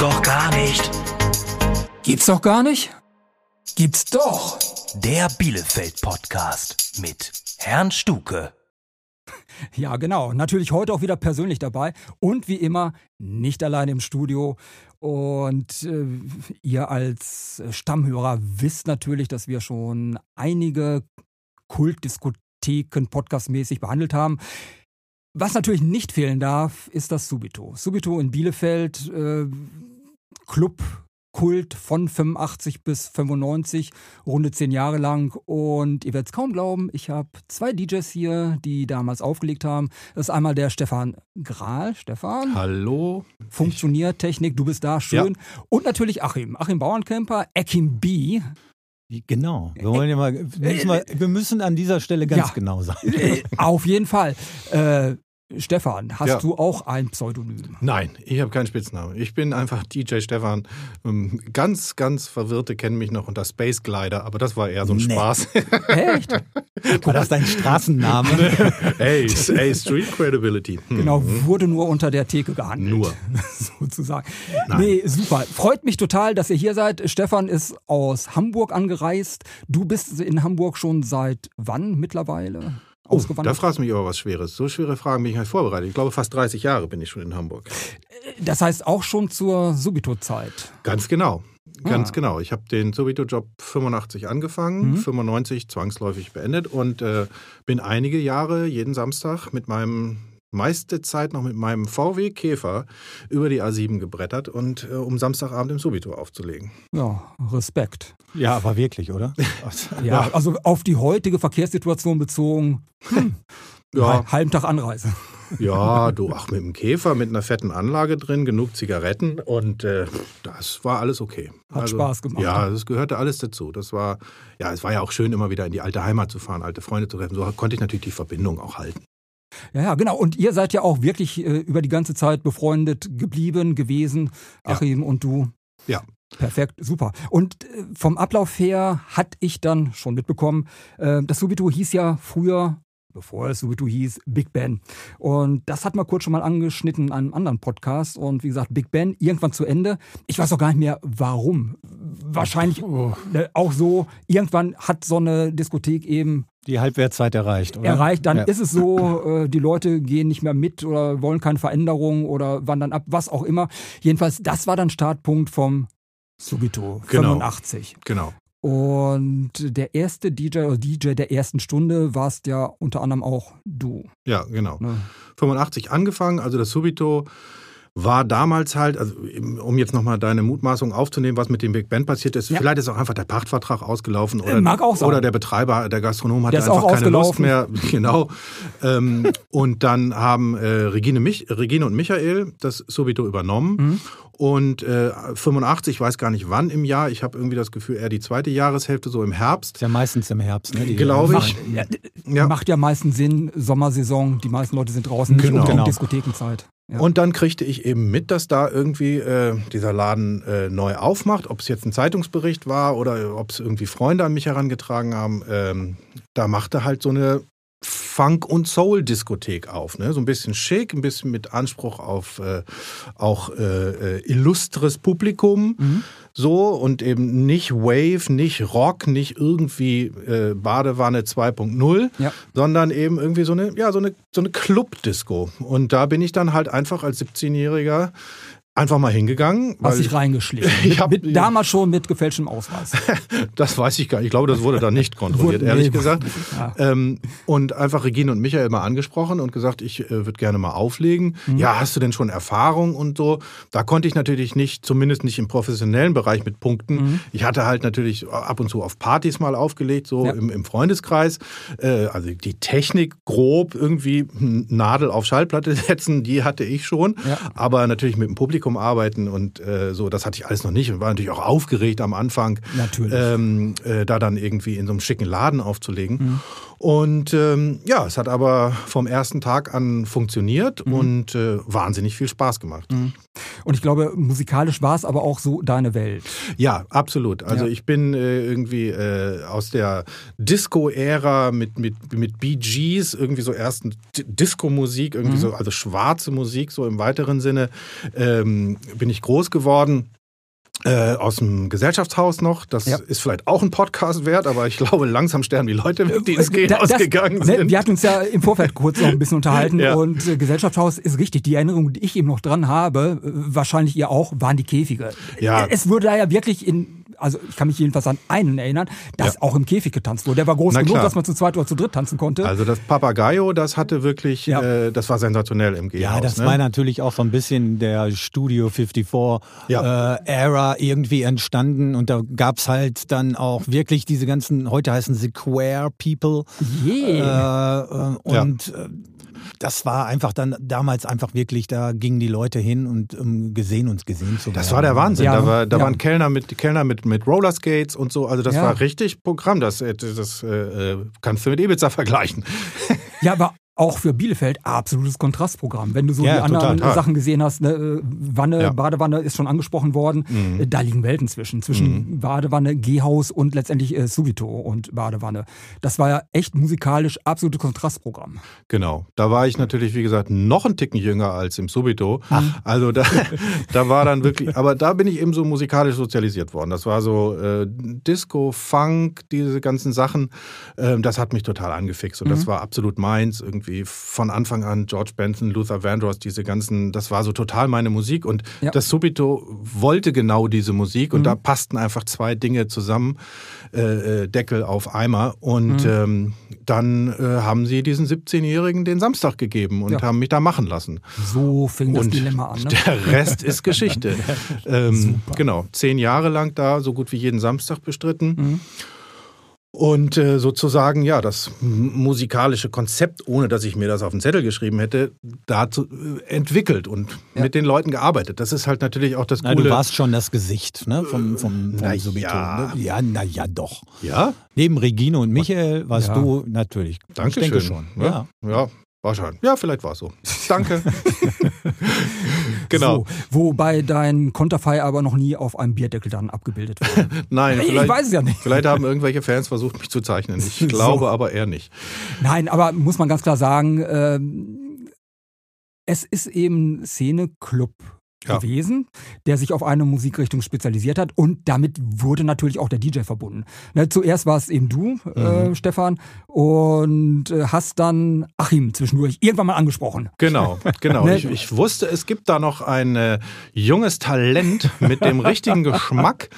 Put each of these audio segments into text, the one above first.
doch gar nicht. Gibt's doch gar nicht? Gibt's doch. Der Bielefeld-Podcast mit Herrn Stuke. Ja, genau. Natürlich heute auch wieder persönlich dabei und wie immer nicht allein im Studio. Und äh, ihr als Stammhörer wisst natürlich, dass wir schon einige Kultdiskotheken podcastmäßig behandelt haben. Was natürlich nicht fehlen darf, ist das Subito. Subito in Bielefeld, äh, Club Kult von 85 bis 95, runde zehn Jahre lang. Und ihr werdet es kaum glauben, ich habe zwei DJs hier, die damals aufgelegt haben. Das ist einmal der Stefan Grahl. Stefan. Hallo. Funktioniert Technik, du bist da, schön. Ja. Und natürlich Achim. Achim Bauernkemper, Akim B. Genau. Wir wollen ja mal, müssen wir, wir müssen an dieser Stelle ganz ja, genau sein. Äh, auf jeden Fall. Äh, Stefan, hast ja. du auch ein Pseudonym? Nein, ich habe keinen Spitznamen. Ich bin einfach DJ Stefan. Ähm, ganz, ganz Verwirrte kennen mich noch unter Space Glider, aber das war eher so ein nee. Spaß. Echt? War das dein Straßenname? ey, ey, Street Credibility. Hm. Genau, wurde nur unter der Theke gehandelt. Nur. sozusagen. Nein. Nee, super. Freut mich total, dass ihr hier seid. Stefan ist aus Hamburg angereist. Du bist in Hamburg schon seit wann mittlerweile? Oh, da fragst du mich aber was Schweres. So schwere Fragen bin ich halt vorbereitet. Ich glaube, fast 30 Jahre bin ich schon in Hamburg. Das heißt auch schon zur Subito-Zeit? Ganz genau. Ganz ah. genau. Ich habe den Subito-Job 85 angefangen, mhm. 95 zwangsläufig beendet und äh, bin einige Jahre jeden Samstag mit meinem meiste Zeit noch mit meinem VW Käfer über die A7 gebrettert und äh, um Samstagabend im Subito aufzulegen. Ja, Respekt. Ja, aber wirklich, oder? ja, also auf die heutige Verkehrssituation bezogen, hm, ja. halben Tag Anreise. Ja, du, ach, mit dem Käfer, mit einer fetten Anlage drin, genug Zigaretten und äh, das war alles okay. Hat also, Spaß gemacht. Ja, das gehörte alles dazu. Das war, ja, es war ja auch schön, immer wieder in die alte Heimat zu fahren, alte Freunde zu treffen. So konnte ich natürlich die Verbindung auch halten. Ja, ja, genau. Und ihr seid ja auch wirklich äh, über die ganze Zeit befreundet geblieben, gewesen, Achim ja. und du. Ja. Perfekt, super. Und äh, vom Ablauf her hatte ich dann schon mitbekommen, äh, das Subito hieß ja früher bevor es Subito hieß, Big Ben. Und das hat man kurz schon mal angeschnitten in einem anderen Podcast. Und wie gesagt, Big Ben irgendwann zu Ende. Ich weiß auch gar nicht mehr, warum. Wahrscheinlich oh. auch so, irgendwann hat so eine Diskothek eben die Halbwertszeit erreicht, oder? Erreicht, dann ja. ist es so, äh, die Leute gehen nicht mehr mit oder wollen keine Veränderung oder wandern ab, was auch immer. Jedenfalls, das war dann Startpunkt vom Subito genau. 85. Genau. Und der erste DJ oder DJ der ersten Stunde warst ja unter anderem auch du. Ja, genau. Ne? 85 angefangen, also das Subito war damals halt, also um jetzt nochmal deine Mutmaßung aufzunehmen, was mit dem Big Band passiert ist, ja. vielleicht ist auch einfach der Pachtvertrag ausgelaufen oder, Mag auch sein. oder der Betreiber, der Gastronom hatte einfach keine Lust mehr. Genau. ähm, und dann haben äh, Regine, Mich Regine und Michael das Subito übernommen. Mhm. Und äh, 85, ich weiß gar nicht wann im Jahr, ich habe irgendwie das Gefühl, eher die zweite Jahreshälfte, so im Herbst. Ist ja meistens im Herbst, ne? Glaube ich. Ja, ja. Macht ja meistens Sinn, Sommersaison, die meisten Leute sind draußen, genau. nicht um genau. Diskothekenzeit. Ja. Und dann kriegte ich eben mit, dass da irgendwie äh, dieser Laden äh, neu aufmacht. Ob es jetzt ein Zeitungsbericht war oder ob es irgendwie Freunde an mich herangetragen haben. Ähm, da machte halt so eine Funk- und Soul-Diskothek auf. Ne? So ein bisschen schick, ein bisschen mit Anspruch auf äh, auch äh, äh, illustres Publikum. Mhm. So und eben nicht Wave, nicht Rock, nicht irgendwie äh, Badewanne 2.0, ja. sondern eben irgendwie so eine, ja, so eine, so eine Club-Disco. Und da bin ich dann halt einfach als 17-Jähriger einfach mal hingegangen. Hast dich reingeschlichen. Ich hab, mit, damals schon mit gefälschtem Ausweis. das weiß ich gar nicht. Ich glaube, das wurde da nicht kontrolliert, ehrlich nee, gesagt. Ja. Ähm, und einfach Regine und Michael mal angesprochen und gesagt, ich äh, würde gerne mal auflegen. Mhm. Ja, hast du denn schon Erfahrung und so? Da konnte ich natürlich nicht, zumindest nicht im professionellen Bereich mit punkten. Mhm. Ich hatte halt natürlich ab und zu auf Partys mal aufgelegt, so ja. im, im, Freundeskreis. Äh, also die Technik grob irgendwie Nadel auf Schallplatte setzen, die hatte ich schon. Ja. Aber natürlich mit dem Publikum Publikum arbeiten und äh, so, das hatte ich alles noch nicht und war natürlich auch aufgeregt am Anfang, natürlich. Ähm, äh, da dann irgendwie in so einem schicken Laden aufzulegen. Mhm. Und ähm, ja, es hat aber vom ersten Tag an funktioniert mhm. und äh, wahnsinnig viel Spaß gemacht. Mhm. Und ich glaube, musikalisch war es aber auch so deine Welt. Ja, absolut. Also Ja. ich bin äh, irgendwie äh, aus der Disco-Ära mit, mit, mit Bee Gees, irgendwie so ersten Disco-Musik, irgendwie Mhm. so, also schwarze Musik, so im weiteren Sinne, ähm, bin ich groß geworden. Äh, aus dem Gesellschaftshaus noch. Das Ja. ist vielleicht auch ein Podcast wert, aber ich glaube, langsam sterben die Leute die ins Äh, Da- Gehen das- ausgegangen ne, sind. Wir hatten uns ja im Vorfeld kurz noch ein bisschen unterhalten Ja. und äh, Gesellschaftshaus ist richtig. Die Erinnerung, die ich eben noch dran habe, äh, wahrscheinlich ihr auch, waren die Käfige. Ja. Äh, Es wurde da ja wirklich in, also ich kann mich jedenfalls an einen erinnern, dass Ja. auch im Käfig getanzt wurde. Der war groß Na genug, klar. dass man zu zweit oder zu dritt tanzen konnte. Also das Papagayo, das hatte wirklich, Ja. äh, das war sensationell im Gehhaus. Ja, das ne? war natürlich auch so ein bisschen der Studio 54 Ja. äh, Era irgendwie entstanden und da gab's halt dann auch wirklich diese ganzen, heute heißen sie Queer People Yeah. äh, äh, und äh, das war einfach dann damals einfach wirklich, da gingen die Leute hin und um gesehen und gesehen zu werden. Das war der Wahnsinn. Ja, da war, da ja. waren Kellner mit Kellner mit, mit Rollerskates und so. Also das Ja. war richtig Programm. Das, äh, das äh, kannst du mit Ibiza vergleichen. Ja, aber auch für Bielefeld absolutes Kontrastprogramm. Wenn du so Ja, die anderen total. Sachen gesehen hast, ne, äh, Wanne, Ja. Badewanne ist schon angesprochen worden, Äh, da liegen Welten zwischen. Zwischen Badewanne, Gehhaus und letztendlich äh, Subito und Badewanne. Das war ja echt musikalisch absolutes Kontrastprogramm. Genau. Da war ich natürlich, wie gesagt, noch ein Ticken jünger als im Subito. Also da, da war dann wirklich, aber da bin ich eben so musikalisch sozialisiert worden. Das war so äh, Disco, Funk, diese ganzen Sachen. Ähm, das hat mich total angefixt und das war absolut meins. Irgendwie von Anfang an George Benson, Luther Vandross, diese ganzen, das war so total meine Musik und Ja. das Subito wollte genau diese Musik und da passten einfach zwei Dinge zusammen, äh, äh, Deckel auf Eimer und ähm, dann äh, haben sie diesen 17-Jährigen den Samstag gegeben und Ja. haben mich da machen lassen. So fing das Und Dilemma an. Ne? der Rest ist Geschichte. ähm, genau, zehn Jahre lang da, so gut wie jeden Samstag bestritten. Mhm. Und äh, sozusagen, ja, das musikalische Konzept, ohne dass ich mir das auf den Zettel geschrieben hätte, dazu äh, entwickelt und Ja. mit den Leuten gearbeitet. Das ist halt natürlich auch das Na, Coole. du warst schon das Gesicht ne, vom, vom, vom Na Subito. ja. Ne? Ja, na ja, doch. ja, Neben Regine und Michael warst Ja. du natürlich. danke ich denke schön. schon. Ja, ja, wahrscheinlich. Ja, vielleicht war es so. Danke. genau. So, wobei dein Konterfei aber noch nie auf einem Bierdeckel dann abgebildet war. Nein, Ich vielleicht, weiß es ja nicht. vielleicht haben irgendwelche Fans versucht, mich zu zeichnen. Ich glaube aber eher nicht. Nein, aber muss man ganz klar sagen, ähm, es ist eben Szene-Club Ja. gewesen, der sich auf eine Musikrichtung spezialisiert hat und damit wurde natürlich auch der DJ verbunden. Ne, zuerst war es eben du, Mhm. äh, Stefan, und äh, hast dann Achim zwischendurch irgendwann mal angesprochen. Genau, genau. Ne? Ich, ich wusste, es gibt da noch ein äh, junges Talent mit dem richtigen Geschmack.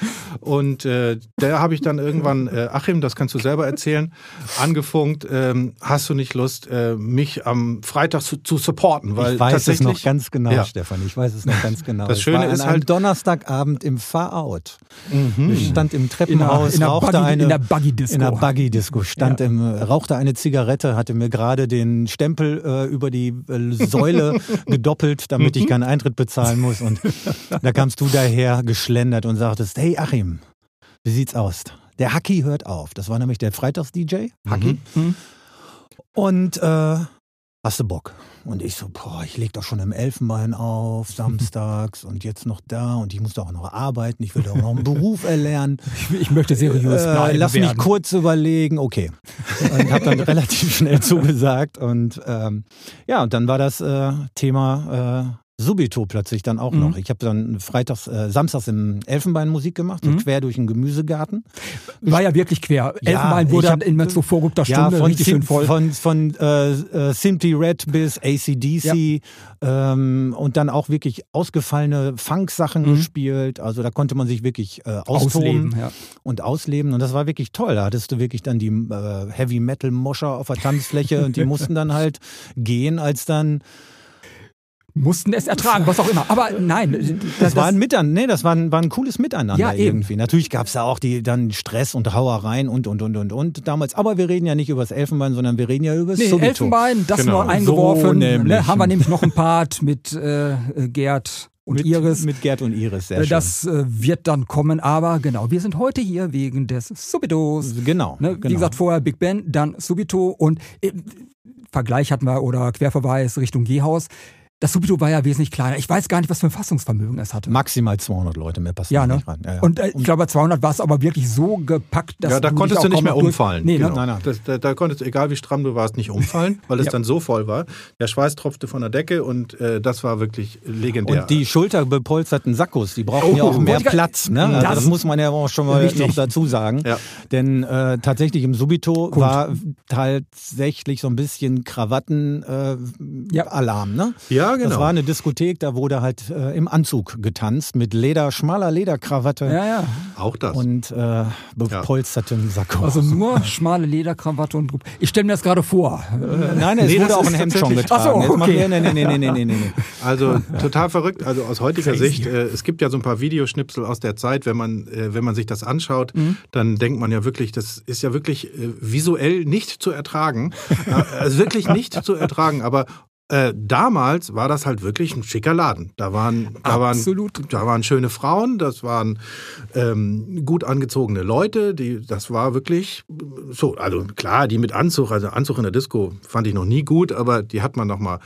Und äh, der habe ich dann irgendwann, äh, Achim, das kannst du selber erzählen, angefunkt. Ähm, hast du nicht Lust, äh, mich am Freitag zu, zu supporten? Weil ich weiß es noch ganz genau, Ja. Stefan. Ich weiß es noch ganz genau. Das Schöne ist halt- Donnerstagabend im Far-Out. Mhm. Ich stand im Treppenhaus, in der rauchte Buggy, eine in der Buggy-Disco. in der Buggy-Disco, stand Ja. im, rauchte eine Zigarette, hatte mir gerade den Stempel äh, über die äh, Säule gedoppelt, damit Mhm. ich keinen Eintritt bezahlen muss. Und da kamst du daher geschlendert und sagtest, hey Achim, wie sieht's aus? Der Haki hört auf. Das war nämlich der Freitags-DJ, Haki. Mhm. Und äh, hast du Bock? Und ich so, boah, ich leg doch schon im Elfenbein auf, samstags und jetzt noch da und ich muss doch auch noch arbeiten, ich will doch noch einen Beruf erlernen. Ich, ich möchte seriös Äh, bleiben. lass mich werden. kurz überlegen, okay. Und habe dann relativ schnell zugesagt und ähm, ja, und dann war das äh, Thema äh, Subito plötzlich dann auch Mhm. noch. Ich habe dann freitags, äh, samstags im Elfenbein Musik gemacht, so Mhm. quer durch den Gemüsegarten. War ja wirklich quer. Ja, Elfenbein wurde hab- immer zur vorrückter Ja, Stunde von, richtig Sim, schön voll. von, von äh, äh, Simply Red bis ACDC ähm, und dann auch wirklich ausgefallene Funk-Sachen Mhm. gespielt. Also da konnte man sich wirklich äh, Ausleben, ja. und ausleben und das war wirklich toll. Da hattest du wirklich dann die äh, Heavy Metal Moscher auf der Tanzfläche und die mussten dann halt gehen, als dann Mussten es ertragen, was auch immer. Aber nein, das, das, war ein Miteinander, nee, das war ein, war ein cooles Miteinander Ja, eben. irgendwie. Natürlich gab es da auch die dann Stress und Hauereien und und und und und damals. Aber wir reden ja nicht über das Elfenbein, sondern wir reden ja über das Nee, Subito. Elfenbein, das Genau. nur eingeworfen. So ne, haben wir nämlich noch ein Part mit äh, Gerd und mit, Iris. mit Gerd und Iris. Sehr Äh, schön. das äh, wird dann kommen, aber genau, wir sind heute hier wegen des Subitos. genau, Ne? genau. Wie gesagt, vorher Big Ben, dann Subito und äh, Vergleich hatten wir oder Querverweis Richtung Gehhaus. Das Subito war ja wesentlich kleiner. Ich weiß gar nicht, was für ein Fassungsvermögen es hatte. Maximal 200 Leute, mehr passen Ja, ne? nicht ran. Ja, ja. Und äh, ich glaube, bei 200 war es aber wirklich so gepackt, dass ja, da du konntest dich du nicht mehr umfallen. Nee, ne? genau. Nein, nein. Das, da, da konntest du, egal wie stramm du warst, nicht umfallen, weil es Ja. dann so voll war. Der Schweiß tropfte von der Decke und äh, das war wirklich legendär. Und die schulterbepolsterten Sackos, die brauchen ja Oh, auch mehr wollte ich Platz. Ne? Also Das- das, muss man ja auch schon mal Richtig. noch dazu sagen. Ja. Denn äh, tatsächlich im Subito war tatsächlich so ein bisschen Krawatten-Alarm. Äh, Ja. Ja, genau. Das war eine Diskothek, da wurde halt äh, im Anzug getanzt mit Leder, schmaler Lederkrawatte Ja, ja. auch das. und äh, bepolsterten Sakko. Also nur schmale Lederkrawatte und Ich stelle mir das gerade vor. Äh, Nein, es Nee, wurde auch ein Hemd schon getragen. Ach so, okay. wir- nee, nee, nee, nee, nee, nee, nee, nee. Also total verrückt. Also aus heutiger Crazy. Sicht, äh, es gibt ja so ein paar Videoschnipsel aus der Zeit, wenn man, äh, wenn man sich das anschaut, Mhm. dann denkt man ja wirklich, das ist ja wirklich äh, visuell nicht zu ertragen. äh, also wirklich nicht zu ertragen. Aber äh, damals war das halt wirklich ein schicker Laden. Da waren, da Absolut. waren, da waren schöne Frauen, das waren ähm, gut angezogene Leute. Die, das war wirklich so. Also klar, die mit Anzug, also Anzug in der Disco fand ich noch nie gut, aber die hat man noch mal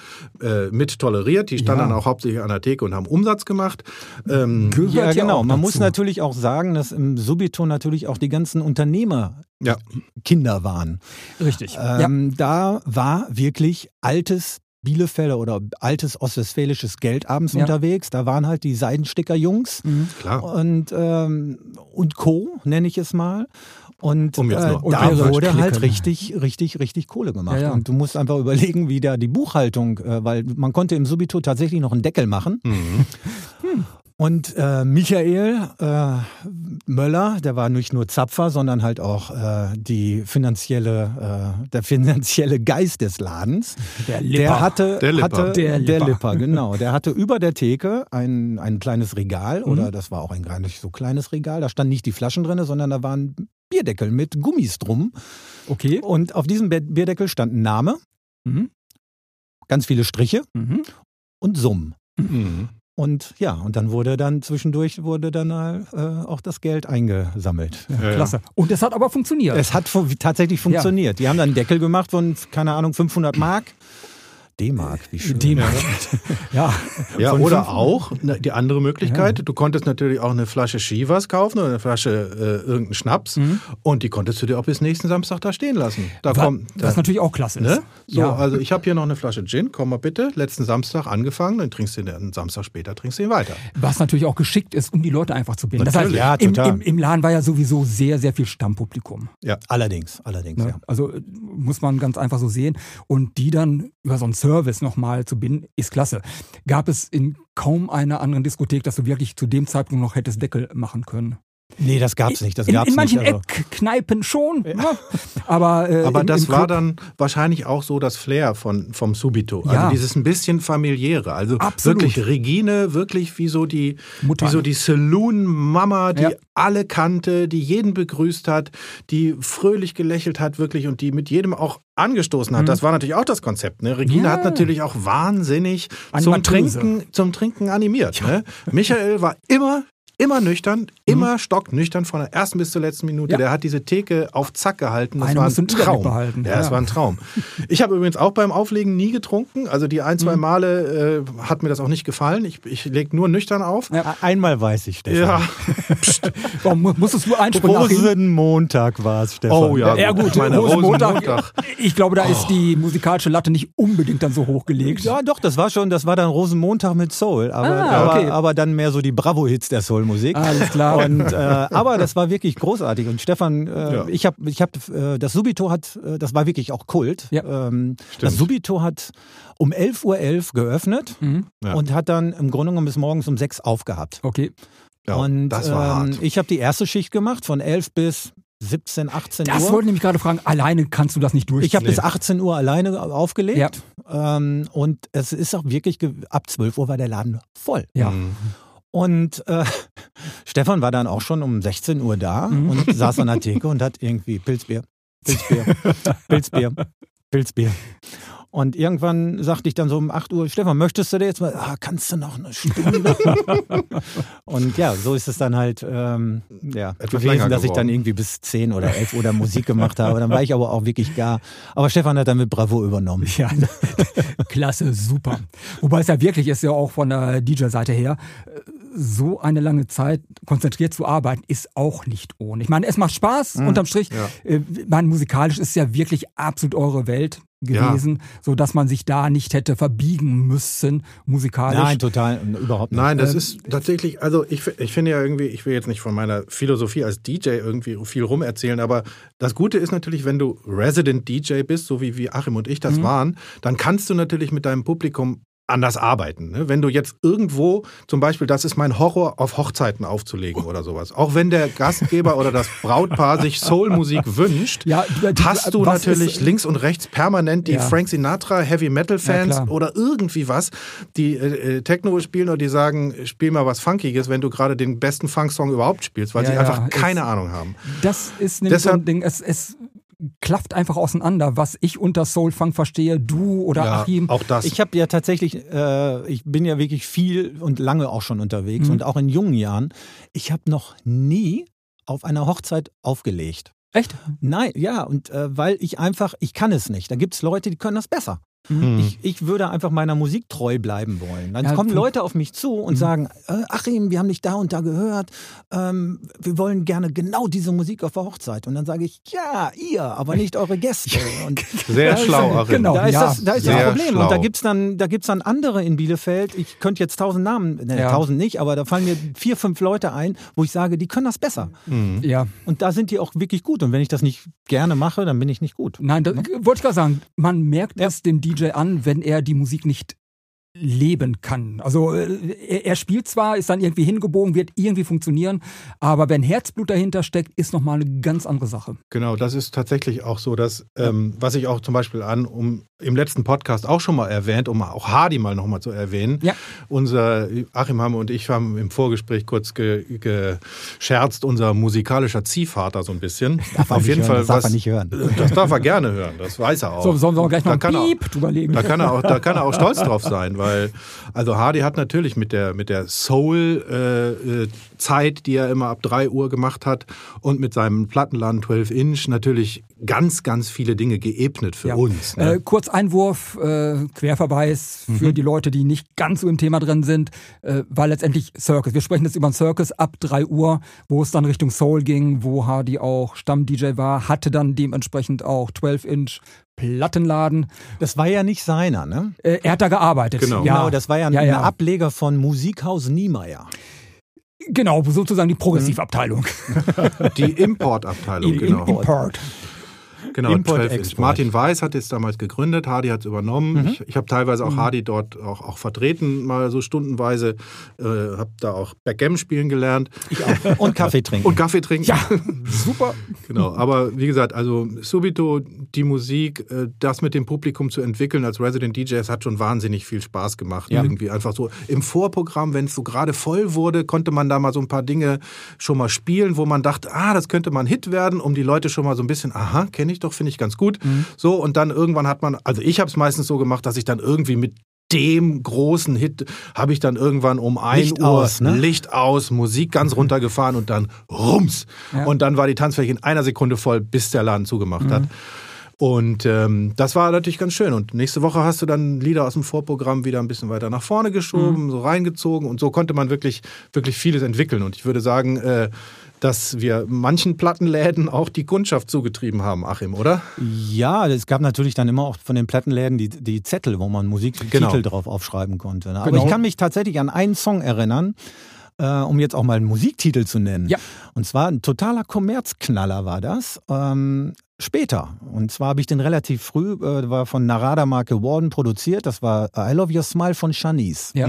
äh, mit toleriert. Die standen Ja. dann auch hauptsächlich an der Theke und haben Umsatz gemacht. Ähm, gehört Ja, genau. Man muss natürlich auch sagen, dass im Subito natürlich auch die ganzen Unternehmer ja, Kinder waren. Richtig. ja. Ähm, Da war wirklich altes Bielefelder oder altes ostwestfälisches Geld abends Ja. unterwegs. Da waren halt die Seidensticker-Jungs Mhm. und, ähm, und Co., nenne ich es mal. Und Um äh, da wurde halt richtig, richtig, richtig Kohle gemacht. Ja, ja. Und du musst einfach überlegen, wie da die Buchhaltung, äh, weil man konnte im Subito tatsächlich noch einen Deckel machen. Mhm. Und äh, Michael äh, Möller, der war nicht nur Zapfer, sondern halt auch äh, die finanzielle, äh, der finanzielle Geist des Ladens. Der Lipper. Der hatte, Der Lipper. hatte Der der, Lipper. Lipper. genau. Der hatte über der Theke ein, ein kleines Regal Mhm. oder das war auch ein gar nicht so kleines Regal. Da standen nicht die Flaschen drin, sondern da waren Bierdeckel mit Gummis drum. Okay. Und auf diesem Bierdeckel stand ein Name, Mhm. ganz viele Striche Mhm. und Summen. Mhm. Und ja, und dann wurde dann zwischendurch wurde dann äh, auch das Geld eingesammelt. Ja, ja. Klasse. Und es hat aber funktioniert. Es hat fu- tatsächlich funktioniert. Die haben dann einen Deckel gemacht von, keine Ahnung, 500 Mark. D-Mark, wie schön. D-Mark. ja. Ja, Von oder fünf- auch ne, die andere Möglichkeit, du konntest natürlich auch eine Flasche Chivas kaufen oder eine Flasche äh, irgendeinen Schnaps und die konntest du dir auch bis nächsten Samstag da stehen lassen. Da Wa- kommt, da, Was natürlich auch klasse ist. ne? So, ja. also ich habe hier noch eine Flasche Gin, komm mal bitte, letzten Samstag angefangen, dann trinkst du den Samstag später, trinkst du ihn weiter. Was natürlich auch geschickt ist, um die Leute einfach zu binden. Das heißt, Natürlich. Ja, im, total. im, im Laden war ja sowieso sehr, sehr viel Stammpublikum. Ja. Allerdings, allerdings, Ne? ja. Also äh, muss man ganz einfach so sehen. Und die dann über so einen Service nochmal zu binden, ist klasse. Gab es in kaum einer anderen Diskothek, dass du wirklich zu dem Zeitpunkt noch hättest Deckel machen können. Nee, das gab's nicht. Das in, gab's in manchen nicht. also- Eckkneipen schon. Ne? Aber, äh, Aber im, das im war dann wahrscheinlich auch so das Flair von, vom Subito. Ja. Also dieses ein bisschen familiäre. Also Absolut. wirklich Regine, wirklich wie so die, Mutter. wie so die Saloon-Mama, die Ja. alle kannte, die jeden begrüßt hat, die fröhlich gelächelt hat, wirklich und die mit jedem auch angestoßen hat. Das war natürlich auch das Konzept. Ne? Regine Mhm. Ja. hat natürlich auch wahnsinnig zum. Trinken, zum Trinken animiert. Ne? Michael war immer Immer nüchtern, immer stocknüchtern von der ersten bis zur letzten Minute. Mhm. Ja. Der hat diese Theke auf Zack gehalten. Das Einer war ein Traum. behalten. Ja, das Ja. war ein Traum. Ich habe übrigens auch beim Auflegen nie getrunken. Also die ein, zwei Mhm. Male äh, hat mir das auch nicht gefallen. Ich, ich lege nur nüchtern auf. Ja. Einmal weiß ich, Stefan. Ja. Warum mu- musstest du einspringen? Achim? Rosenmontag war es, Stefan. Oh ja, Ja gut, meine Rosenmontag. Rosenmontag. Ich glaube, da ist die musikalische Latte nicht unbedingt dann so hochgelegt. Ja, doch, das war schon, das war dann Rosenmontag mit Soul, aber, Ah, okay. aber, aber dann mehr so die Bravo-Hits der Soul-Musik. Alles klar. Und, äh, aber das war wirklich großartig. Und Stefan, äh, Ja. ich habe, ich hab, äh, das Subito hat, äh, das war wirklich auch Kult. Ja. Ähm, das Subito hat um 11.11 Uhr geöffnet Mhm. Ja. und hat dann im Grunde genommen bis morgens um 6 aufgehabt. Okay. Ja, und das war ähm, hart. ich habe die erste Schicht gemacht von 11 bis 17, 18 Das Uhr. wollte ich nämlich gerade fragen. Alleine kannst du das nicht durchziehen. Ich habe bis 18 Uhr alleine aufgelegt. Ja. Ähm, und es ist auch wirklich, ab 12 Uhr war der Laden voll. Ja. Mhm. Und äh, Stefan war dann auch schon um 16 Uhr da Mhm. und saß an der Theke und hat irgendwie Pilzbier, Pilzbier, Pilzbier, Pilzbier. Und irgendwann sagte ich dann so um 8 Uhr, Stefan, möchtest du dir jetzt mal, ah, kannst du noch eine Stunde? und ja, so ist es dann halt ähm, ja, Etwas gewesen, dass ich dann geworden. irgendwie bis 10 oder 11 Uhr Musik gemacht habe. Dann war ich aber auch wirklich gar. Aber Stefan hat dann mit Bravo übernommen. Ja, klasse, super. Wobei es ja wirklich ist, ja auch von der DJ-Seite her, äh, so eine lange Zeit konzentriert zu arbeiten, ist auch nicht ohne. Ich meine, es macht Spaß, unterm Strich. Ja. Äh, Man, musikalisch ist ja wirklich absolut eure Welt gewesen, so dass man sich da nicht hätte verbiegen müssen, musikalisch. Nein, total, überhaupt nicht. Nein, das Ähm, ist tatsächlich, also ich, ich finde ja irgendwie, ich will jetzt nicht von meiner Philosophie als DJ irgendwie viel rum erzählen, aber das Gute ist natürlich, wenn du Resident DJ bist, so wie, wie Achim und ich das waren, dann kannst du natürlich mit deinem Publikum anders arbeiten. Ne? Wenn du jetzt irgendwo, zum Beispiel, das ist mein Horror, auf Hochzeiten aufzulegen oder sowas. Auch wenn der Gastgeber oder das Brautpaar sich Soulmusik wünscht, Ja, die- hast du natürlich ist- links und rechts permanent die Ja. Frank Sinatra Heavy Metal Fans Ja, oder irgendwie was, die äh, äh, Techno spielen oder die sagen, spiel mal was Funkiges, wenn du gerade den besten Funk-Song überhaupt spielst, weil sie einfach keine Ahnung haben. Das ist nämlich so Deshalb- ein Ding, es, es klafft einfach auseinander, was ich unter Soul Funk verstehe, du oder Achim. auch das. Ich habe ja tatsächlich, äh, ich bin ja wirklich viel und lange auch schon unterwegs Mhm. und auch in jungen Jahren. Ich habe noch nie auf einer Hochzeit aufgelegt. Echt? Nein, ja, und äh, weil ich einfach, ich kann es nicht. Da gibt es Leute, die können das besser. Hm. Ich, ich würde einfach meiner Musik treu bleiben wollen. Dann Ja, kommen Leute auf mich zu und sagen, äh, Achim, wir haben dich da und da gehört, ähm, wir wollen gerne genau diese Musik auf der Hochzeit. Und dann sage ich, ja, ihr, aber nicht eure Gäste. Und Sehr da ist schlau, dann- Achim. genau. Da ist, ja, das, da ist sehr das Problem. schlau. Und da gibt's dann, da gibt's dann andere in Bielefeld. Ich könnte jetzt tausend Namen, ne, Ja. tausend nicht, aber da fallen mir vier, fünf Leute ein, wo ich sage, die können das besser. Ja. Und da sind die auch wirklich gut. Und wenn ich das nicht gerne mache, dann bin ich nicht gut. Nein, das wollte ich gerade sagen. Man merkt es dem DJ an, wenn er die Musik nicht leben kann. Also äh, er, er spielt zwar, ist dann irgendwie hingebogen, wird irgendwie funktionieren, aber wenn Herzblut dahinter steckt, ist nochmal eine ganz andere Sache. Genau, das ist tatsächlich auch so, dass, ähm, was ich auch zum Beispiel an, um im letzten Podcast auch schon mal erwähnt, um auch Hardy mal nochmal zu erwähnen. Ja. Unser Achim Hamme und ich haben im Vorgespräch kurz ge, gescherzt, unser musikalischer Ziehvater so ein bisschen. Darf er Auf nicht jeden hören, Fall das darf was, er nicht hören. Das darf er gerne hören, das weiß er auch. So, sollen wir gleich noch Da er- Piep drüber legen? Da kann er auch, da kann er auch stolz drauf sein, weil also Hardy hat natürlich mit der mit der Soul äh, äh, Zeit, die er immer ab 3 Uhr gemacht hat und mit seinem Plattenladen 12 Inch natürlich ganz ganz viele Dinge geebnet für Ja. uns. Ne? Äh, kurz Einwurf, äh, Querverweis für die Leute, die nicht ganz so im Thema drin sind, äh, war letztendlich Circus. Wir sprechen jetzt über einen Circus ab 3 Uhr, wo es dann Richtung Soul ging, wo Hardy auch Stamm-DJ war, hatte dann dementsprechend auch 12-Inch Plattenladen. Das war ja nicht seiner, ne? Äh, er hat da gearbeitet. Genau. Ja, Genau, das war ja, ja, ein ja. Ableger von Musikhaus Niemeyer. Genau, sozusagen die Progressivabteilung. Die Importabteilung, genau. Import. Genau, Import, 12 Inch. Export. Martin Weiß hat es damals gegründet, Hardy hat es übernommen. Mhm. Ich, ich habe teilweise auch Hardy dort auch, auch vertreten, mal so stundenweise. Äh, habe da auch Backgammon spielen gelernt Ich auch. Und Kaffee trinken. und Kaffee trinken. Ja, super. Genau, aber wie gesagt, also Subito, die Musik, äh, das mit dem Publikum zu entwickeln als Resident DJ, es hat schon wahnsinnig viel Spaß gemacht. Ja. Irgendwie einfach so im Vorprogramm, wenn es so gerade voll wurde, konnte man da mal so ein paar Dinge schon mal spielen, wo man dachte, ah, das könnte mal ein Hit werden, um die Leute schon mal so ein bisschen, aha, kenne ich doch, finde ich ganz gut. So, und dann irgendwann hat man, also ich habe es meistens so gemacht, dass ich dann irgendwie mit dem großen Hit habe ich dann irgendwann um 1 Licht Uhr aus, ne? Licht aus, Musik ganz runtergefahren und dann rums. Ja. Und dann war die Tanzfläche in einer Sekunde voll, bis der Laden zugemacht hat. Und ähm, das war natürlich ganz schön. Und nächste Woche hast du dann Lieder aus dem Vorprogramm wieder ein bisschen weiter nach vorne geschoben, so reingezogen. Und so konnte man wirklich, wirklich vieles entwickeln. Und ich würde sagen, äh, dass wir manchen Plattenläden auch die Kundschaft zugetrieben haben, Achim, oder? Ja, es gab natürlich dann immer auch von den Plattenläden die, die Zettel, wo man Musiktitel Genau. drauf aufschreiben konnte. ne? Aber Genau. ich kann mich tatsächlich an einen Song erinnern, äh, um jetzt auch mal einen Musiktitel zu nennen. Ja. Und zwar ein totaler Kommerzknaller war das. Ähm, später. Und zwar habe ich den relativ früh, äh, war von Narada Marke Warden produziert. Das war I Love Your Smile von Shanice. Ja.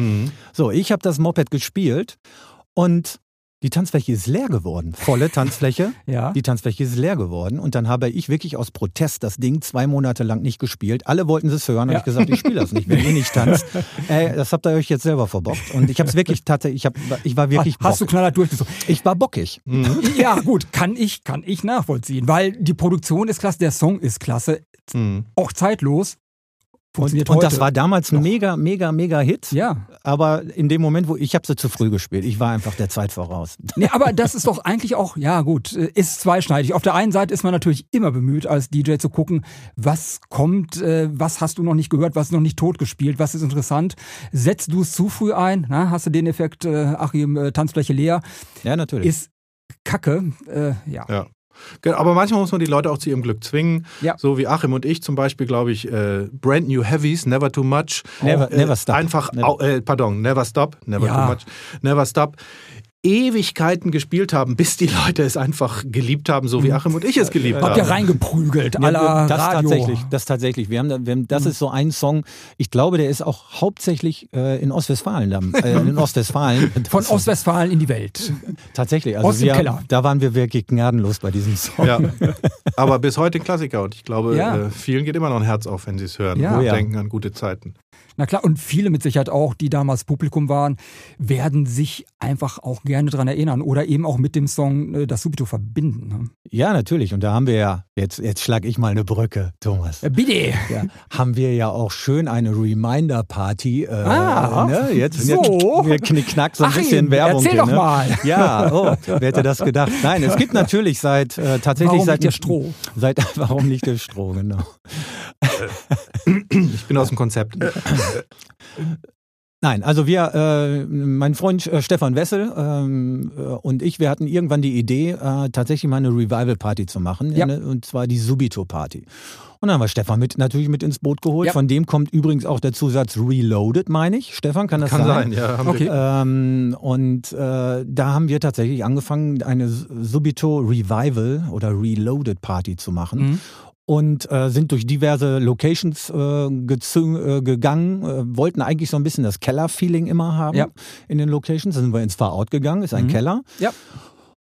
So, ich habe das Moped gespielt und die Tanzfläche ist leer geworden. Volle Tanzfläche. Ja. Die Tanzfläche ist leer geworden und dann habe ich wirklich aus Protest das Ding zwei Monate lang nicht gespielt. Alle wollten es hören und Ja. ich gesagt, ich spiele das nicht, wenn ihr nicht tanzt. Äh, das habt ihr euch jetzt selber verbockt. Und ich habe es wirklich tatsächlich, ich, hab, ich war wirklich Hast du bock. knallhart durchgezogen? Ich war bockig. Ja, gut, kann ich, kann ich nachvollziehen, weil die Produktion ist klasse, der Song ist klasse, Mhm. auch zeitlos. Funktioniert und, und heute. das war damals ein mega, mega, mega Hit. ja. Aber in dem Moment, wo ich habe sie zu früh gespielt. Ich war einfach der Zeit voraus. Nee, aber das ist doch eigentlich auch, ja gut, äh, ist zweischneidig. Auf der einen Seite ist man natürlich immer bemüht, als DJ zu gucken, was kommt, äh, was hast du noch nicht gehört, was ist noch nicht tot gespielt, was ist interessant. Setzt du es zu früh ein, na, hast du den Effekt, äh, Achim, äh, Tanzfläche leer, Ja, natürlich. ist Kacke. Äh, ja. Ja. Aber manchmal muss man die Leute auch zu ihrem Glück zwingen. Ja. So wie Achim und ich zum Beispiel, glaube ich, äh, Brand New Heavies, Never Too Much. Never- äh, never stop. Einfach, Never. äh, pardon, Never Stop, Never Ja. Too Much, Never Stop. Ewigkeiten gespielt haben, bis die Leute es einfach geliebt haben, so wie Achim und ich es geliebt Habt ihr haben. reingeprügelt, Ja, aller das Radio. tatsächlich, das tatsächlich. Wir haben, da- wir haben, das ist so ein Song. Ich glaube, der ist auch hauptsächlich äh, in Ostwestfalen, da, äh, in Ostwestfalen. Von Das- Ostwestfalen in die Welt. Tatsächlich. Also Aus dem wir, Keller. Da waren wir wirklich gnadenlos bei diesem Song. Ja. Aber bis heute ein Klassiker und ich glaube, Ja. äh, vielen geht immer noch ein Herz auf, wenn sie es hören Ja. und Oh ja. denken an gute Zeiten. Na klar, und viele mit Sicherheit auch, die damals Publikum waren, werden sich einfach auch gerne dran erinnern oder eben auch mit dem Song äh, das Subito verbinden. Ne? Ja, natürlich. Und da haben wir ja, jetzt, jetzt schlage ich mal eine Brücke, Thomas. Äh, Bitte! Ja, haben wir ja auch schön eine Reminder-Party. Äh, Ah, ne? Jetzt so. wir knickknack so ein Achim, bisschen Werbung. erzähl hier, doch ne? mal. Ja, oh, wer hätte das gedacht? Nein, es gibt natürlich seit äh, tatsächlich Warum seit nicht der Stroh? Seit warum nicht der Stroh, genau. Ich bin aus dem Konzept. Nein, also wir, äh, mein Freund äh, Stefan Wessel ähm, äh, und ich, wir hatten irgendwann die Idee, äh, tatsächlich mal eine Revival-Party zu machen, Ja. ne, und zwar die Subito-Party. Und dann haben wir Stefan mit, natürlich mit ins Boot geholt. Ja. Von dem kommt übrigens auch der Zusatz Reloaded, meine ich. Stefan, kann das Kann sein? sein, ja. Okay. Ähm, und äh, da haben wir tatsächlich angefangen, eine Subito Revival oder Reloaded Party zu machen. Mhm. Und äh, sind durch diverse Locations äh, äh, gegangen, äh, wollten eigentlich so ein bisschen das Keller-Feeling immer haben Ja. in den Locations. Dann sind wir ins Far-Out gegangen, ist ein Mhm. Keller. Ja.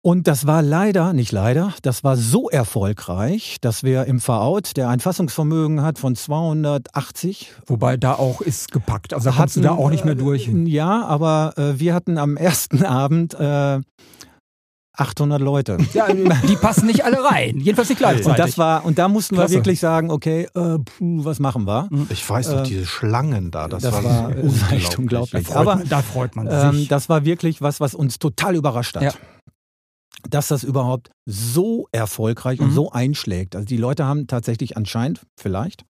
Und das war leider, nicht leider, das war so erfolgreich, dass wir im Far-Out, der ein Fassungsvermögen hat von 280, Wobei da auch ist gepackt. Also da kommst du da auch nicht mehr durch. äh, Ja, aber äh, wir hatten am ersten Abend äh, 800 Leute. Ja, die passen nicht alle rein. Jedenfalls nicht gleichzeitig. Und das war, und da mussten Klasse. wir wirklich sagen, okay, äh, puh, was machen wir? Ich weiß noch, Äh, diese Schlangen da, das, das war, war, unglaublich. echt unglaublich. freut Aber da freut man ähm, sich. das war wirklich was, was uns total überrascht hat. Ja. Dass das überhaupt so erfolgreich und Mhm. so einschlägt. Also die Leute haben tatsächlich anscheinend, vielleicht,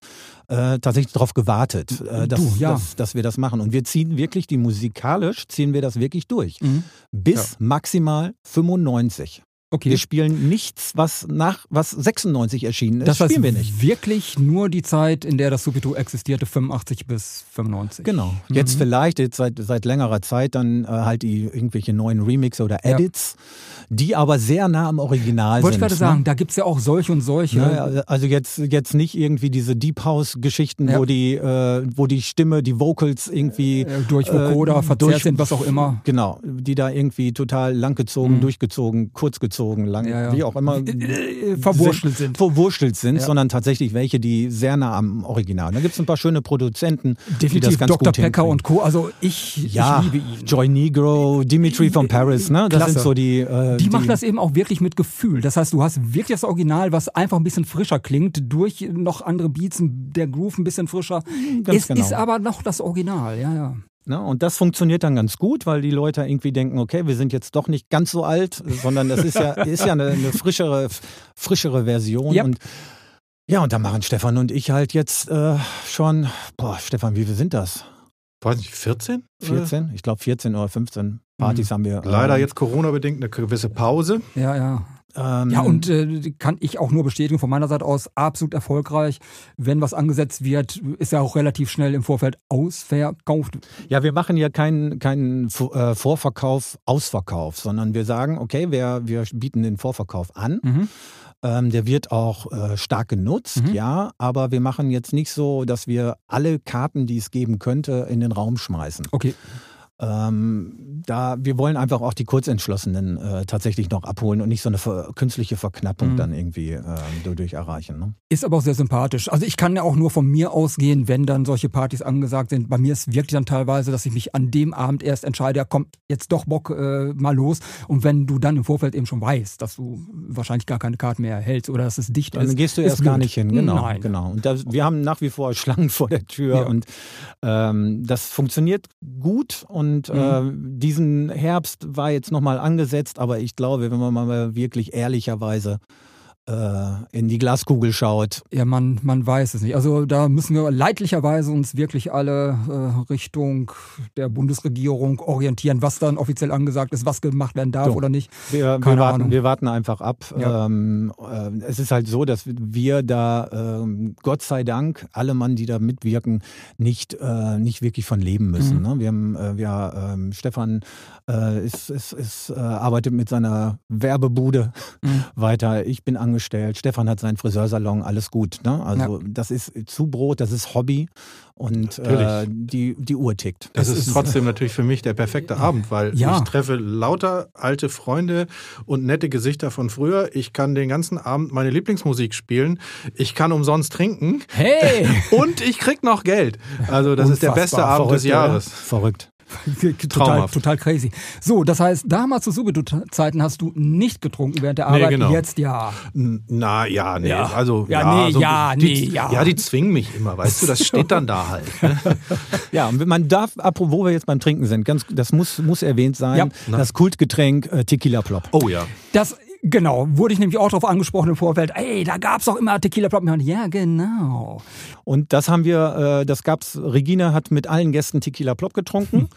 äh, tatsächlich darauf gewartet, äh, dass, Du, ja. dass, dass wir das machen. Und wir ziehen wirklich, die musikalisch ziehen wir das wirklich durch. Mhm. Bis maximal 95. Okay. Wir spielen nichts, was nach was 96 erschienen ist, das heißt spielen wir nicht. wirklich nur die Zeit, in der das Subito existierte, 85 bis 95. Genau. Jetzt Mhm. vielleicht, jetzt seit, seit längerer Zeit dann äh, halt die irgendwelche neuen Remixe oder Ja. Edits, die aber sehr nah am Original Wollte ich sind. gerade sagen, da gibt's ja auch solche und solche. Ne? Ne, Also jetzt, jetzt nicht irgendwie diese Deep House-Geschichten, Ja. wo, die, äh, wo die Stimme, die Vocals irgendwie Äh, durch Vocoder äh, verzerrt durch- sind, was auch immer. Genau, die da irgendwie total langgezogen, Mhm. durchgezogen, kurzgezogen, lang, Ja, ja. wie auch immer. Äh, verwurschtelt sind. Verwurschtelt sind, Ja. sondern tatsächlich welche, die sehr nah am Original. Da gibt es ein paar schöne Produzenten, die das Definitiv ganz Dr. gut Pecker hinkriegen. und Co. Also ich, Ja, ich liebe ihn. Joy Negro, Dimitri von Paris, ne? Das Klasse. sind so die. Äh, Die machen das eben auch wirklich mit Gefühl. Das heißt, du hast wirklich das Original, was einfach ein bisschen frischer klingt, durch noch andere Beats, der Groove ein bisschen frischer. Ganz es genau. ist aber noch das Original, ja, ja. Ne? Und das funktioniert dann ganz gut, weil die Leute irgendwie denken, okay, wir sind jetzt doch nicht ganz so alt, sondern das ist ja, ist ja eine, eine frischere, frischere Version. Ja. Und ja, und da machen Stefan und ich halt jetzt äh, schon, boah, Stefan, wie viel sind das? Weiß nicht, 14? 14? Ich glaube 14 oder 15 Partys haben wir. Leider ähm, jetzt Corona-bedingt eine gewisse Pause. Ja, ja. Ähm, Ja, und äh, kann ich auch nur bestätigen von meiner Seite aus, absolut erfolgreich. Wenn was angesetzt wird, ist ja auch relativ schnell im Vorfeld ausverkauft. Ja, wir machen ja keinen Vo- äh, Vorverkauf, Ausverkauf, sondern wir sagen, okay, wir, wir bieten den Vorverkauf an. Mhm. Ähm, der wird auch äh, stark genutzt, Mhm. ja, aber wir machen jetzt nicht so, dass wir alle Karten, die es geben könnte, in den Raum schmeißen. Okay. Ähm, da, wir wollen einfach auch die Kurzentschlossenen äh, tatsächlich noch abholen und nicht so eine ver künstliche Verknappung Mhm. dann irgendwie äh, dadurch erreichen. Ne? Ist aber auch sehr sympathisch. Also ich kann ja auch nur von mir ausgehen, wenn dann solche Partys angesagt sind. Bei mir ist wirklich dann teilweise, dass ich mich an dem Abend erst entscheide, ja komm, jetzt doch Bock, äh, mal los. Und wenn du dann im Vorfeld eben schon weißt, dass du wahrscheinlich gar keine Karten mehr erhältst oder dass es dicht Dann ist. gehst du erst gar blöd. nicht hin, genau. Nein. genau. Und das, wir haben nach wie vor Schlangen vor der Tür Ja. und ähm, das funktioniert gut. Und äh, Mhm. diesen Herbst war jetzt nochmal angesetzt, aber ich glaube, wenn man mal wirklich ehrlicherweise äh, in die Glaskugel schaut, Ja, man, man weiß es nicht. Also da müssen wir leidlicherweise uns wirklich alle äh, Richtung der Bundesregierung orientieren, was dann offiziell angesagt ist, was gemacht werden darf So. oder nicht. Wir, wir, Keine warten, Ahnung. wir warten einfach ab. Ja. Ähm, äh, es ist halt so, dass wir da, ähm, Gott sei Dank, alle Mann, die da mitwirken, nicht, äh, nicht wirklich von leben müssen. Mhm. Ne? Wir haben, äh, wir, ähm, Stefan äh, ist, ist, ist, äh, arbeitet mit seiner Werbebude Mhm. weiter. Ich bin angestellt. Stefan hat seinen Friseursalon. Alles gut. Ne? Also das ist Zubrot, das ist Hobby und äh, die, die Uhr tickt. Das Es ist ist- trotzdem natürlich für mich der perfekte Abend, weil Ja. ich treffe lauter alte Freunde und nette Gesichter von früher. Ich kann den ganzen Abend meine Lieblingsmusik spielen. Ich kann umsonst trinken Hey! und ich krieg noch Geld. Also das ist der Unfassbar. beste Abend des Verrückt, oder? Jahres. Verrückt. total, total crazy. So, das heißt, damals zu Subitu-Zeiten hast du nicht getrunken während der Arbeit, genau. jetzt ja. Na ja, nee, Ja. also Ja, nee, so, ja, die, nee, ja. Ja, die zwingen mich immer, weißt du, das steht dann da halt. Ne? Ja, und man darf, apropos, wo wir jetzt beim Trinken sind, ganz, das muss, muss erwähnt sein, Ja. das Kultgetränk äh, Tequila Plop. Oh ja. Das, genau, wurde ich nämlich auch darauf angesprochen im Vorfeld. Ey, da gab's doch immer Tequila Plop. Ja, genau. Und das haben wir, äh, das gab's, Regina hat mit allen Gästen Tequila Plop getrunken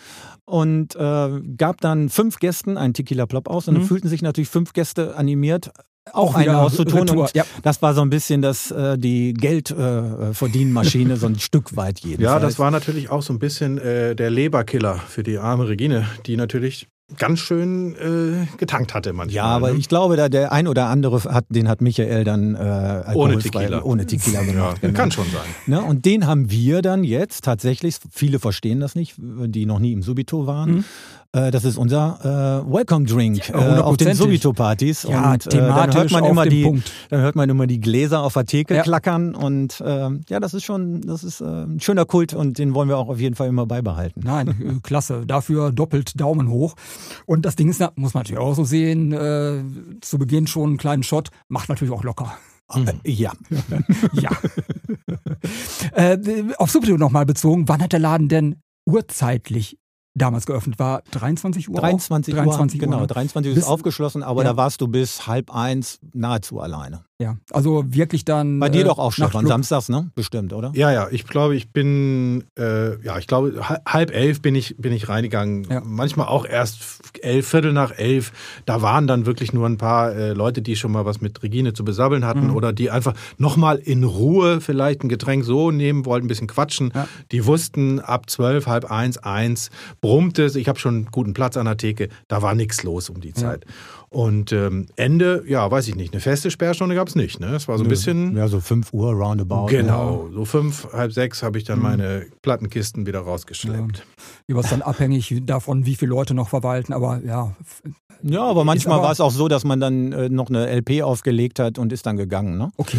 und äh, gab dann fünf Gästen einen Tequila Plop aus und dann Mhm. fühlten sich natürlich fünf Gäste animiert, auch, Auch eine wieder auszutun. Retour, Und ja. das war so ein bisschen das, äh, die Geldverdienmaschine, so ein Stück weit jedenfalls. Ja, das war natürlich auch so ein bisschen äh, der Leberkiller für die arme Regine, die natürlich ganz schön äh, getankt hatte manchmal. Ja, aber ne? ich glaube, da der ein oder andere hat, den hat Michael dann äh, alkoholfrei- Tequila. ohne Tequila ja, gemacht. genau. kann schon sein. Ne? Und den haben wir dann jetzt tatsächlich, viele verstehen das nicht, die noch nie im Subito waren. Mhm. Äh, das ist unser äh, Welcome Drink äh, auf den. Subito-Partys. Ja, und äh, dann hört man immer die, Punkt. dann hört man immer die Gläser auf der Theke Ja. klackern und ähm, ja, das ist schon, das ist äh, ein schöner Kult und den wollen wir auch auf jeden Fall immer beibehalten. Nein, äh, klasse. Dafür doppelt Daumen hoch. Und das Ding ist, muss man natürlich auch so sehen, äh, zu Beginn schon einen kleinen Shot, macht natürlich auch locker. Äh, ja. Ja. äh, auf Subito nochmal bezogen, wann hat der Laden denn urzeitlich damals geöffnet? War 23 Uhr? auch? 23 Uhr, 23 Uhr, genau, ne? 23 Uhr Bis- ist aufgeschlossen, aber Ja. da warst du bis halb eins nahezu alleine. Ja, also wirklich dann. Bei dir äh, doch auch, Stefan, samstags, ne? Bestimmt, oder? Ja, ja, ich glaube, ich bin, äh, ja, ich glaube, ha- halb elf bin ich, bin ich reingegangen. Ja. Manchmal auch erst elf, Viertel nach elf. Da waren dann wirklich nur ein paar äh, Leute, die schon mal was mit Regine zu besabbeln hatten Mhm. oder die einfach nochmal in Ruhe vielleicht ein Getränk so nehmen wollten, ein bisschen quatschen. Ja. Die wussten, ab zwölf, halb eins, eins brummte es. Ich habe schon einen guten Platz an der Theke. Da war nichts los um die Zeit. Und ähm, Ende, ja, weiß ich nicht, eine feste Sperrstunde gab es nicht. Ne? Es war so ein bisschen. Ja, so 5 Uhr roundabout. Genau, so fünf, halb sechs habe ich dann meine Plattenkisten wieder rausgeschleppt. Hier es dann abhängig davon, wie viele Leute noch verweilten, aber ja. Ja, aber manchmal aber- war es auch so, dass man dann äh, noch eine LP aufgelegt hat und ist dann gegangen, ne? Okay.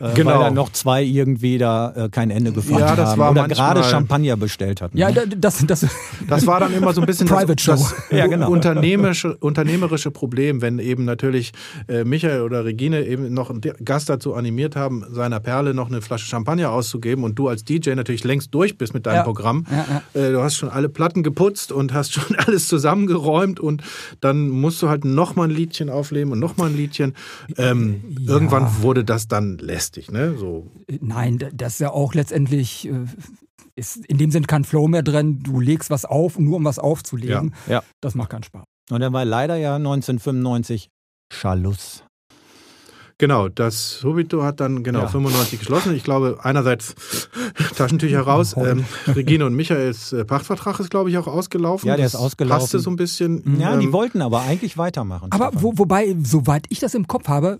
Äh, Genau. Weil dann noch zwei irgendwie da äh, kein Ende gefunden Ja, das haben war oder gerade Champagner bestellt hatten. Ja, ne? da- das, das, Das war dann immer so ein bisschen Private das, Show. das Ja, genau. unternehmerische, unternehmerische Problem, wenn eben natürlich äh, Michael oder Regine eben noch einen Gast dazu animiert haben, seiner Perle noch eine Flasche Champagner auszugeben und du als DJ natürlich längst durch bist mit deinem Ja. Programm. Ja, Äh, du hast schon alle Platten geputzt und hast schon alles zusammengeräumt und dann musst du halt nochmal ein Liedchen auflegen und nochmal ein Liedchen. Ähm, Ja. Irgendwann wurde das dann lästig, ne? So Nein, da- das ist ja auch letztendlich, äh, ist in dem Sinn kein Flow mehr drin. Du legst was auf, nur um was aufzulegen. Ja. Ja. Das macht keinen Spaß. Und dann war leider ja 1995 Schluss. Genau, das Subito hat dann genau Ja. 95 geschlossen. Ich glaube, einerseits Taschentücher raus. Ähm, Regine und Michaels äh, Pachtvertrag ist, glaube ich, auch ausgelaufen. Ja, der Das ist ausgelaufen. Passte so ein bisschen. Ja, die ähm, wollten aber eigentlich weitermachen. Aber wo, wobei, soweit ich das im Kopf habe,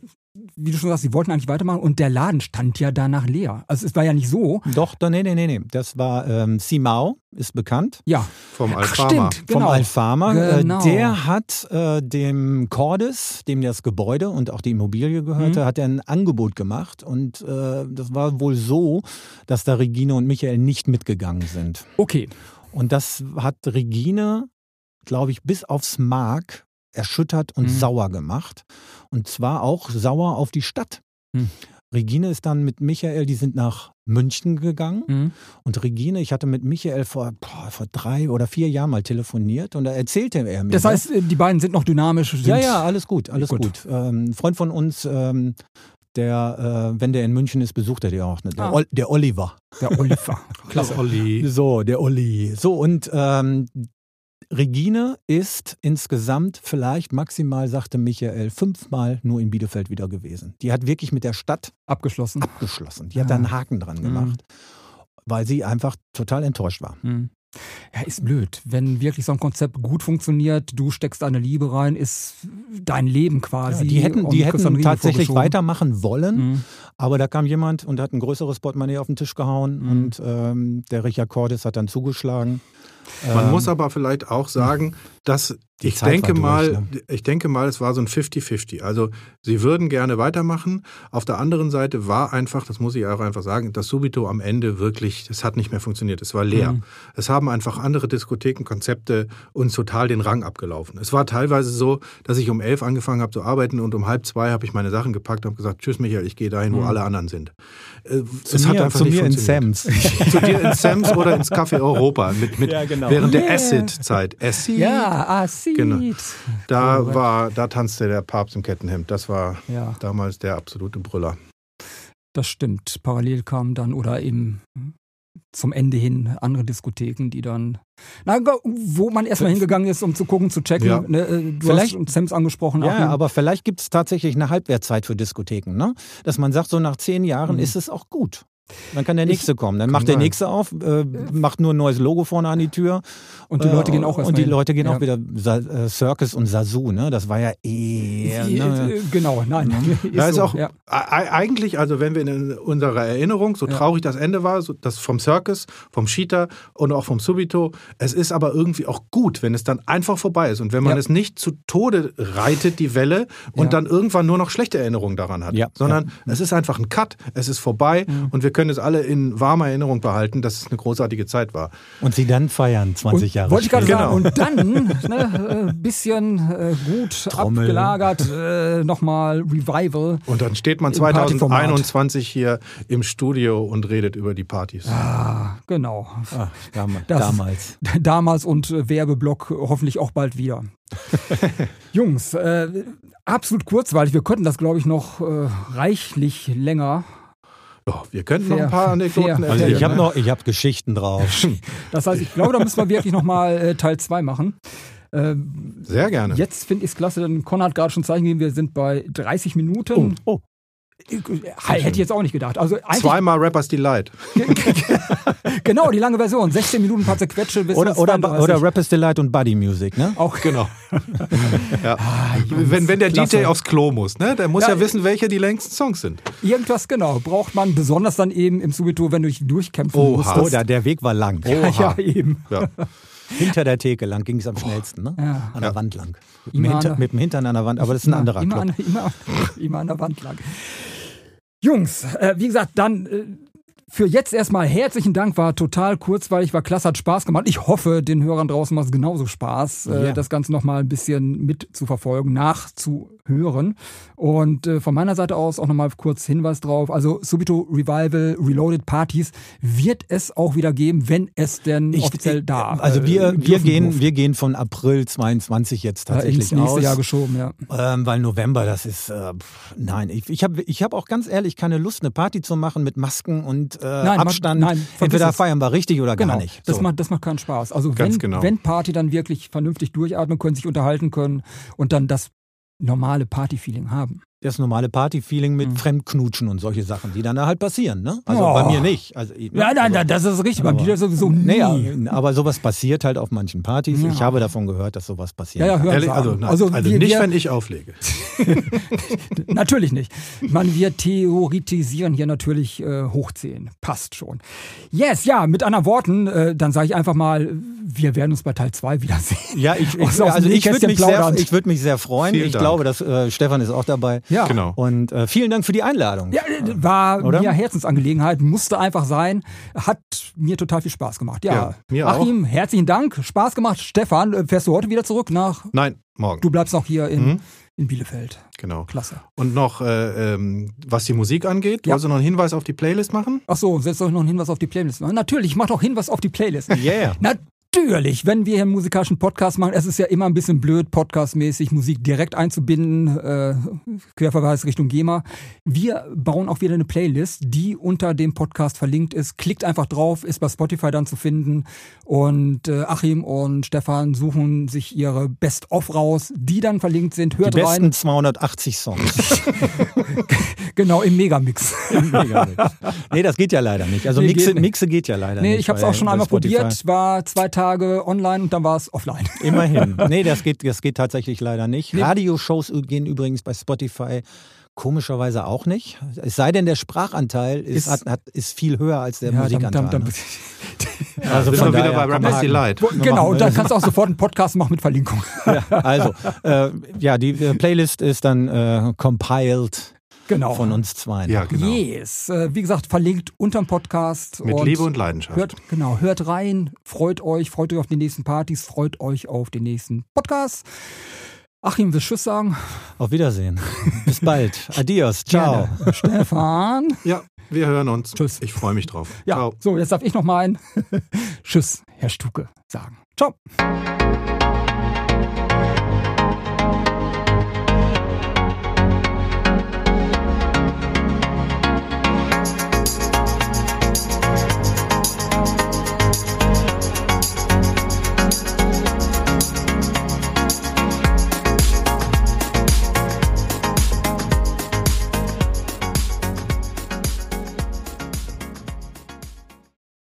wie du schon sagst, sie wollten eigentlich weitermachen und der Laden stand ja danach leer. Also es war ja nicht so. Doch, doch, nee, nee, nee, nee. Das war ähm, Simao, ist bekannt. Ja. Vom Ach, Alfama. stimmt, genau. Vom Alfama. Genau. Äh, der hat äh, dem Cordes, dem das Gebäude und auch die Immobilie gehörte, Mhm. hat er ein Angebot gemacht. Und äh, das war wohl so, dass da Regine und Michael nicht mitgegangen sind. Okay. Und das hat Regine, glaube ich, bis aufs Mark erschüttert und Mhm. sauer gemacht. Und zwar auch sauer auf die Stadt. Mhm. Regine ist dann mit Michael, die sind nach München gegangen. Mhm. Und Regine, ich hatte mit Michael vor, boah, vor drei oder vier Jahren mal telefoniert und da erzählte er mir. Das heißt, die beiden sind noch dynamisch. Sind ja, ja, alles gut, alles Gut. gut. Ähm, ein Freund von uns, ähm, der, äh, wenn der in München ist, besucht er die auch. Ne? Der, Ah. Ol der Oliver. Der Oliver. Klasse. Olli. So, der Olli. So, und ähm, Regine ist insgesamt vielleicht maximal, sagte Michael, fünfmal nur in Bielefeld wieder gewesen. Die hat wirklich mit der Stadt Abgeschlossen. abgeschlossen. Die hat Ah. da einen Haken dran Mhm. gemacht, weil sie einfach total enttäuscht war. Hm. Ja, ist blöd. Wenn wirklich so ein Konzept gut funktioniert, du steckst deine Liebe rein, ist dein Leben quasi. Ja, die hätten, die hätten tatsächlich weitermachen wollen, Hm. aber da kam jemand und hat ein größeres Portemonnaie auf den Tisch gehauen Mhm. und ähm, der Richard Cordes hat dann zugeschlagen. Man Ähm, muss aber vielleicht auch sagen, dass Die ich Zeit denke durch, mal, ne? ich denke mal, es war so ein 50-50. Also sie würden gerne weitermachen. Auf der anderen Seite war einfach, das muss ich auch einfach sagen, das Subito am Ende wirklich, das hat nicht mehr funktioniert. Es war leer. Mhm. Es haben einfach andere Diskothekenkonzepte uns total den Rang abgelaufen. Es war teilweise so, dass ich um elf angefangen habe zu arbeiten und um halb zwei habe ich meine Sachen gepackt und habe gesagt, tschüss Michael, ich gehe dahin, wo Mhm. alle anderen sind. Äh, zu es mir, hat einfach zu nicht mir in funktioniert. Sams. zu dir ins Sams oder ins Café Europa mit, mit Ja, genau. während der Yeah. Acid-Zeit. Acid. Ja, ah, sieht. Genau. Da Korrekt. war, da tanzte der Papst im Kettenhemd. Das war Ja, damals der absolute Brüller. das stimmt. Parallel kamen dann oder eben zum Ende hin andere Diskotheken, die dann, na, wo man erstmal hingegangen ist, um zu gucken, zu checken. Ja. Ne, äh, du Vielleicht- hast Sams angesprochen. Ja, Achim. aber vielleicht gibt es tatsächlich eine Halbwertzeit für Diskotheken, ne? Dass man sagt, so nach zehn Jahren Mhm. ist es auch gut. Dann kann der Ich- nächste kommen. Dann macht der sein. nächste auf, äh, macht nur ein neues Logo vorne an die Tür. Und die Leute Äh, gehen auch Und erstmal die hin. Leute gehen Ja. auch wieder Sa äh, Circus und Sasu, ne? Das war ja eher. Ne? Äh, Genau, nein. Ist Da ist so, auch ja. eigentlich, also wenn wir in unserer Erinnerung, so Ja. traurig das Ende war, so das vom Circus, vom Cheetah und auch vom Subito, es ist aber irgendwie auch gut, wenn es dann einfach vorbei ist und wenn man Ja. es nicht zu Tode reitet, die Welle, und Ja. dann irgendwann nur noch schlechte Erinnerungen daran hat, Ja. sondern es ist einfach ein Cut, es ist vorbei Mhm. und wir können es alle in warmer Erinnerung behalten, dass es eine großartige Zeit war. Und sie dann feiern, 20 Und Jahre Wollte ich gerade später. sagen. Und dann, ne, äh, bisschen äh, gut Trommel. abgelagert, äh, nochmal Revival. Und dann steht man Im Partyformat. 2021 hier im Studio und redet über die Partys. Ah, genau. Ah, damals. Das- damals. Damals und äh, Werbeblock hoffentlich auch bald wieder. Jungs, äh, absolut kurzweilig. Wir könnten das, glaube ich, noch äh, reichlich länger. Ja, wir könnten noch ein paar Anekdoten fair. Also erzählen. ich habe ne? noch, ich habe Geschichten drauf. Das heißt, ich glaube, da müssen wir wirklich nochmal äh, Teil 2 machen. Ähm, Sehr gerne. Jetzt finde ich es klasse, denn Con hat gerade schon Zeichen gegeben, wir sind bei 30 Minuten. Oh, Äh, Hätte ich jetzt auch nicht gedacht. Also Zweimal Rappers Delight. genau die lange Version, 16 Minuten paar Zerquetsche bis Oder, zum oder, 32. oder Rappers Delight und Buddy Music, ne? auch Genau. ja. Jungs, wenn, wenn der klasse. DJ aufs Klo muss, ne? der muss ja, Ja, wissen, welche die längsten Songs sind. irgendwas genau braucht man besonders dann eben im Subito, wenn du dich durchkämpfen Oha. musst. Oh, da, der Weg war lang. ja, ja, eben. Ja. Hinter der Theke lang ging es am schnellsten, ne? Ja. An der Wand lang. Mit dem, Immer Hinter, an der- mit dem Hintern an der Wand, aber das ist ein anderer immer, Club. an, immer, immer an der Wand lang. Jungs, äh, wie gesagt, dann äh, für jetzt erstmal herzlichen Dank, war total kurzweilig, war klasse, hat Spaß gemacht. Ich hoffe, den Hörern draußen macht es genauso Spaß, äh, das Ganze nochmal ein bisschen mitzuverfolgen, nachzuhören. Und äh, von meiner Seite aus auch nochmal kurz Hinweis drauf. Also Subito Revival, Reloaded Partys wird es auch wieder geben, wenn es denn Ich- offiziell da Also äh, wir, wir, dürfen gehen, durfte. wir gehen von April 22 jetzt Äh, tatsächlich ins nächste aus. Jahr geschoben, ja. Ähm, weil November, das ist, äh, nein, ich, ich habe ich hab auch ganz ehrlich keine Lust, eine Party zu machen mit Masken und äh, Nein, Abstand. nein, Entweder feiern wir richtig oder Genau, gar nicht. das, So. macht, das macht keinen Spaß. Also Ganz wenn, genau. wenn Party dann wirklich vernünftig durchatmen können, sich unterhalten können und dann das normale Party-Feeling haben. Das normale Party-Feeling mit Mhm. Fremdknutschen und solche Sachen, die dann da halt passieren. Ne? Also Oh. bei mir nicht. Also? Ja, nein, also, nein, das ist richtig. Bei aber- mir sowieso nie. Nee, aber sowas passiert halt auf manchen Partys. Ja. Ich habe davon gehört, dass sowas passiert. Ja, ja, hören Ehrlich, also, nein, also, wir, nicht, wir, wenn ich auflege. Natürlich nicht. Ich meine, wir theoretisieren hier natürlich äh, hochziehen. Passt schon. Yes, ja, mit anderen Worten, äh, dann sage ich einfach mal, wir werden uns bei Teil 2 wiedersehen. Ja, ich, ich, also ich würde mich, sehr, ich würd mich sehr freuen. Vielen ich Dank. glaube, dass äh, Stefan ist auch dabei. Ja. Genau. Und äh, vielen Dank für die Einladung. Ja, war Oder? mir Herzensangelegenheit, musste einfach sein. Hat mir total viel Spaß gemacht. Ja, Ja, mir Achim, herzlichen Dank. Spaß gemacht. Stefan, äh, fährst du heute wieder zurück nach. Nein, morgen. Du bleibst noch hier in, Mhm. in Bielefeld. Genau. Klasse. Und noch, äh, ähm, was die Musik angeht, Ja. wolltest du noch einen Hinweis auf die Playlist machen? Ach so, setzt euch noch einen Hinweis auf die Playlist. Na, Natürlich, ich mach doch Hinweis auf die Playlist. Yeah. Natürlich, wenn wir hier einen musikalischen Podcast machen, es ist ja immer ein bisschen blöd, podcastmäßig Musik direkt einzubinden, äh, Querverweis Richtung GEMA. Wir bauen auch wieder eine Playlist, die unter dem Podcast verlinkt ist. Klickt einfach drauf, ist bei Spotify dann zu finden. Und äh, Achim und Stefan suchen sich ihre Best-of raus, die dann verlinkt sind. Die Hört besten rein. 280 Songs. Genau, im Megamix. nee, das geht ja leider nicht. Also Nee, Mixe, geht nicht. Mixe geht ja leider Nee, nicht. ich habe es auch schon einmal Spotify. probiert, war zwei Tage online und dann war es offline. Immerhin. Nee, das geht, das geht tatsächlich leider nicht. Radioshows gehen übrigens bei Spotify komischerweise auch nicht. Es sei denn, der Sprachanteil ist, Ist- hat, hat, ist viel höher als der Ja, Musikanteil. dann- dann- ne? also Sind wir wieder bei man- is Delight. Genau, und dann kannst du auch sofort einen Podcast machen mit Verlinkung. Ja, also, äh, ja, die äh, Playlist ist dann äh, compiled Genau. von uns zweien. Ja, genau. Yes. Äh, Wie gesagt, verlinkt unterm Podcast. Mit Liebe und Leidenschaft. Hört, genau, hört rein, freut euch, freut euch auf die nächsten Partys, freut euch auf den nächsten Podcast. Achim, willst du Tschüss sagen? Auf Wiedersehen. Bis bald. Adios. Ciao. Gerne. Stefan. Ja, wir hören uns. Tschüss. Ich freue mich drauf. Ja, Ciao. so, jetzt darf ich noch mal ein Tschüss, Herr Stuke, sagen. Ciao.